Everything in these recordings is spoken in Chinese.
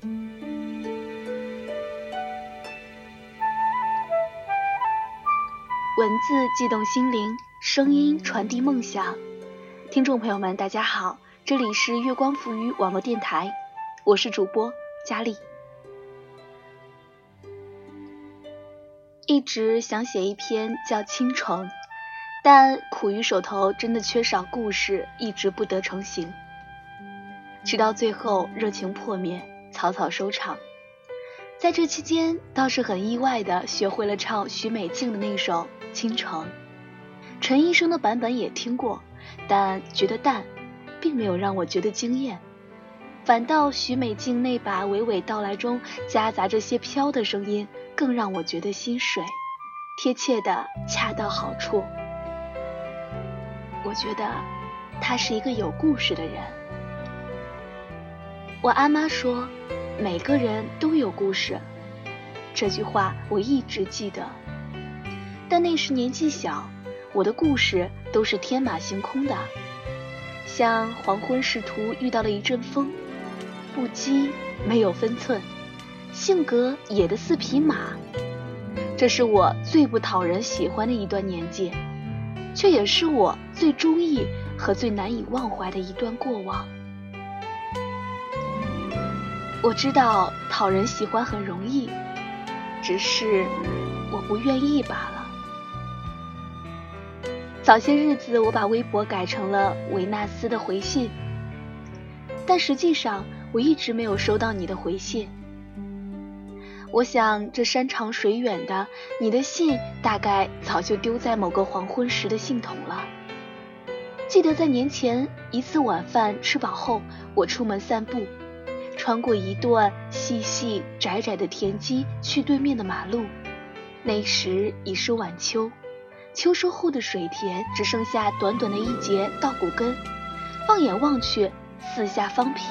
文字悸动心灵，声音传递梦想。听众朋友们，大家好，这里是月光浮语网络电台，我是主播佳丽。一直想写一篇叫《倾城》，但苦于手头真的缺少故事，一直不得成型。直到最后热情破灭，草草收场。在这期间，倒是很意外的学会了唱许美静的那首。倾城，陈医生的版本也听过，但觉得淡，并没有让我觉得惊艳。反倒许美静那把娓娓道来中夹杂着些飘的声音，更让我觉得心水，贴切的恰到好处。我觉得他是一个有故事的人。我阿妈说，每个人都有故事，这句话我一直记得。但那时年纪小，我的故事都是天马行空的，像黄昏仕途遇到了一阵风，不羁没有分寸，性格野的似匹马。这是我最不讨人喜欢的一段年纪，却也是我最中意和最难以忘怀的一段过往。我知道讨人喜欢很容易，只是我不愿意罢了。早些日子，我把微博改成了维纳斯的回信，但实际上我一直没有收到你的回信。我想，这山长水远的，你的信大概早就丢在某个黄昏时的信筒了。记得在年前一次晚饭吃饱后，我出门散步，穿过一段细细窄窄的田基，去对面的马路。那时已是晚秋。秋收后的水田只剩下短短的一截稻谷根，放眼望去，四下方平。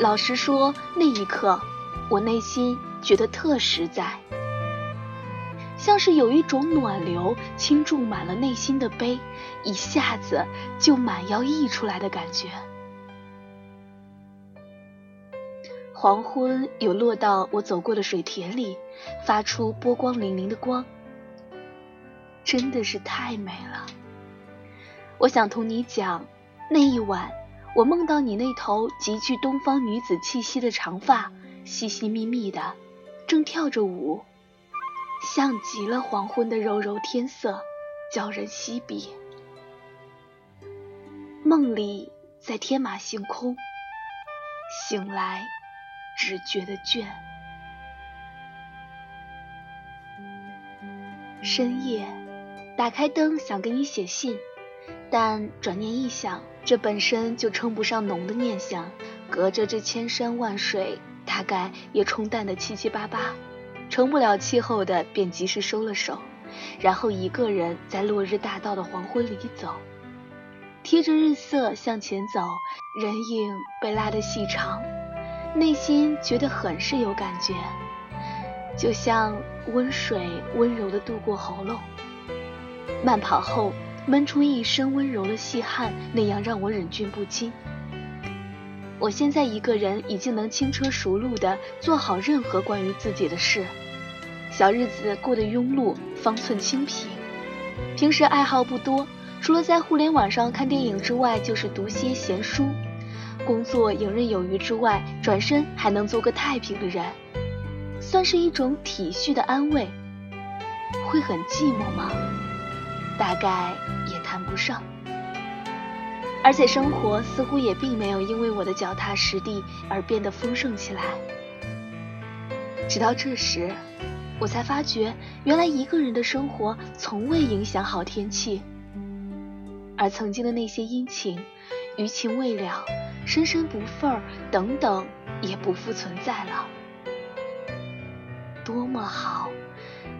老实说，那一刻我内心觉得特实在，像是有一种暖流倾注满了内心的悲，一下子就满腰溢出来的感觉。黄昏有落到我走过的水田里，发出波光粼粼的光。真的是太美了。我想同你讲，那一晚我梦到你那头极具东方女子气息的长发，细细密密的，正跳着舞，像极了黄昏的柔柔天色，叫人惜别。梦里在天马行空，醒来只觉得倦。深夜。打开灯，想给你写信，但转念一想，这本身就称不上浓的念想，隔着这千山万水，大概也冲淡的七七八八，成不了气候的，便及时收了手，然后一个人在落日大道的黄昏里走，贴着日色向前走，人影被拉得细长，内心觉得很是有感觉，就像温水温柔的渡过喉咙。慢跑后闷出一身温柔的细汗，那样让我忍俊不禁。我现在一个人已经能轻车熟路地做好任何关于自己的事，小日子过得庸碌，方寸清贫。平时爱好不多，除了在互联网上看电影之外，就是读些闲书。工作游刃有余之外，转身还能做个太平的人，算是一种体恤的安慰。会很寂寞吗？大概也谈不上，而且生活似乎也并没有因为我的脚踏实地而变得丰盛起来。直到这时，我才发觉，原来一个人的生活从未影响好天气，而曾经的那些阴晴、余情未了、深深不忿儿等等，也不复存在了。多么好，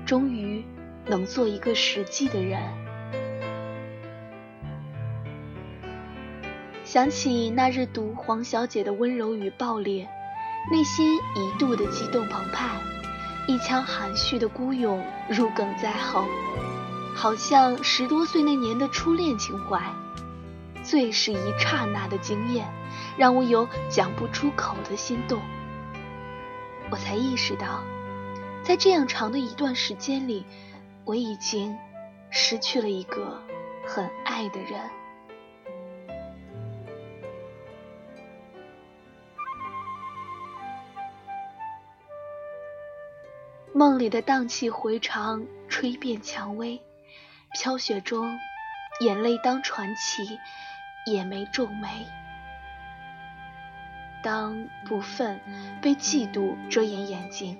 终于能做一个实际的人。想起那日读黄小姐的温柔与暴烈，内心一度的激动澎湃，一腔含蓄的孤勇入梗在喉，好像十多岁那年的初恋情怀，最是一刹那的惊艳，让我有讲不出口的心动。我才意识到，在这样长的一段时间里，我已经失去了一个很爱的人。梦里的荡气回肠，吹遍蔷薇，飘雪中，眼泪当传奇，也没皱眉。当不忿被嫉妒遮掩眼睛，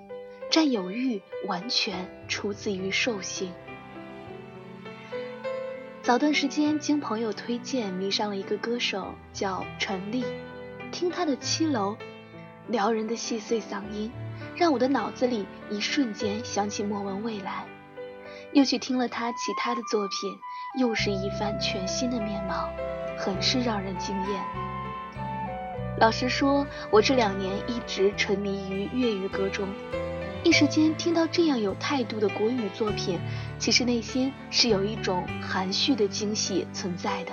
占有欲完全出自于兽性。早段时间经朋友推荐迷上了一个歌手，叫陈粒，听他的七楼，撩人的细碎嗓音。让我的脑子里一瞬间想起莫文蔚来，又去听了他其他的作品，又是一番全新的面貌，很是让人惊艳。老实说，我这两年一直沉迷于粤语歌中，一时间听到这样有态度的国语作品，其实内心是有一种含蓄的惊喜存在的，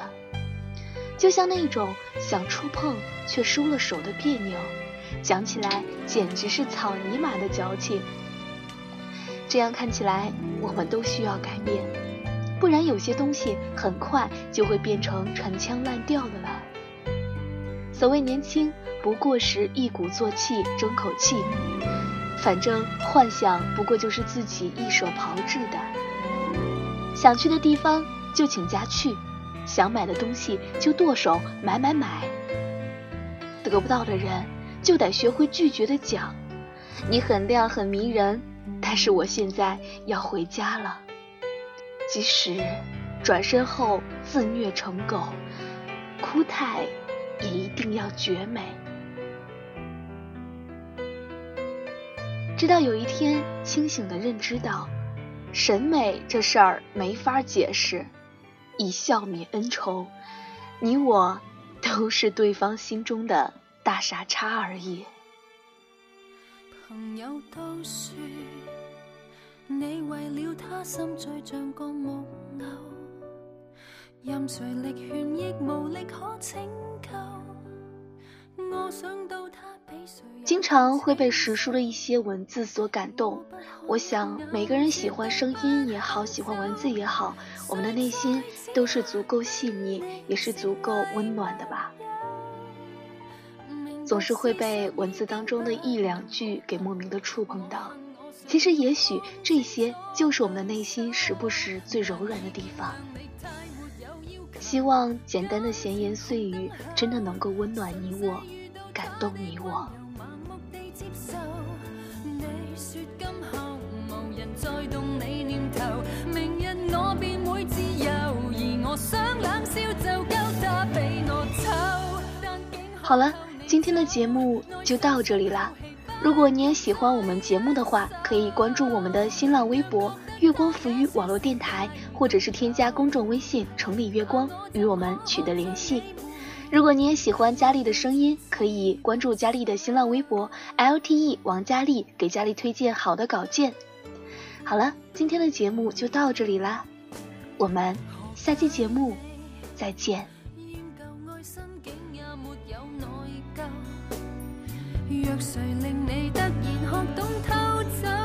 就像那种想触碰却收了手的别扭。讲起来简直是草泥马的矫情。这样看起来，我们都需要改变，不然有些东西很快就会变成陈腔滥调的了。所谓年轻，不过是一鼓作气争口气，反正幻想不过就是自己一手炮制的。想去的地方就请假去，想买的东西就剁手买买买。得不到的人。就得学会拒绝的讲，你很亮很迷人，但是我现在要回家了。即使转身后自虐成狗，哭态也一定要绝美。直到有一天清醒的认知到，审美这事儿没法解释，以笑泯恩仇，你我都是对方心中的。大傻叉而已。朋友都说，你为了他心醉像个木偶，任谁力劝亦无力可拯救。我想到他比谁。经常会被时书的一些文字所感动。我想每个人喜欢声音也好，喜欢文字也好，我们的内心都是足够细腻，也是足够温暖的吧。总是会被文字当中的一两句给莫名的触碰到。其实，也许这些就是我们的内心时不时最柔软的地方。希望简单的闲言碎语真的能够温暖你我，感动你我。好了。今天的节目就到这里啦！如果你也喜欢我们节目的话，可以关注我们的新浪微博“月光浮语网络电台”，或者是添加公众微信“城里月光”与我们取得联系。如果你也喜欢佳丽的声音，可以关注佳丽的新浪微博 “lte 王佳丽”，给佳丽推荐好的稿件。好了，今天的节目就到这里啦，我们下期节目再见。若谁令你突然学懂偷走，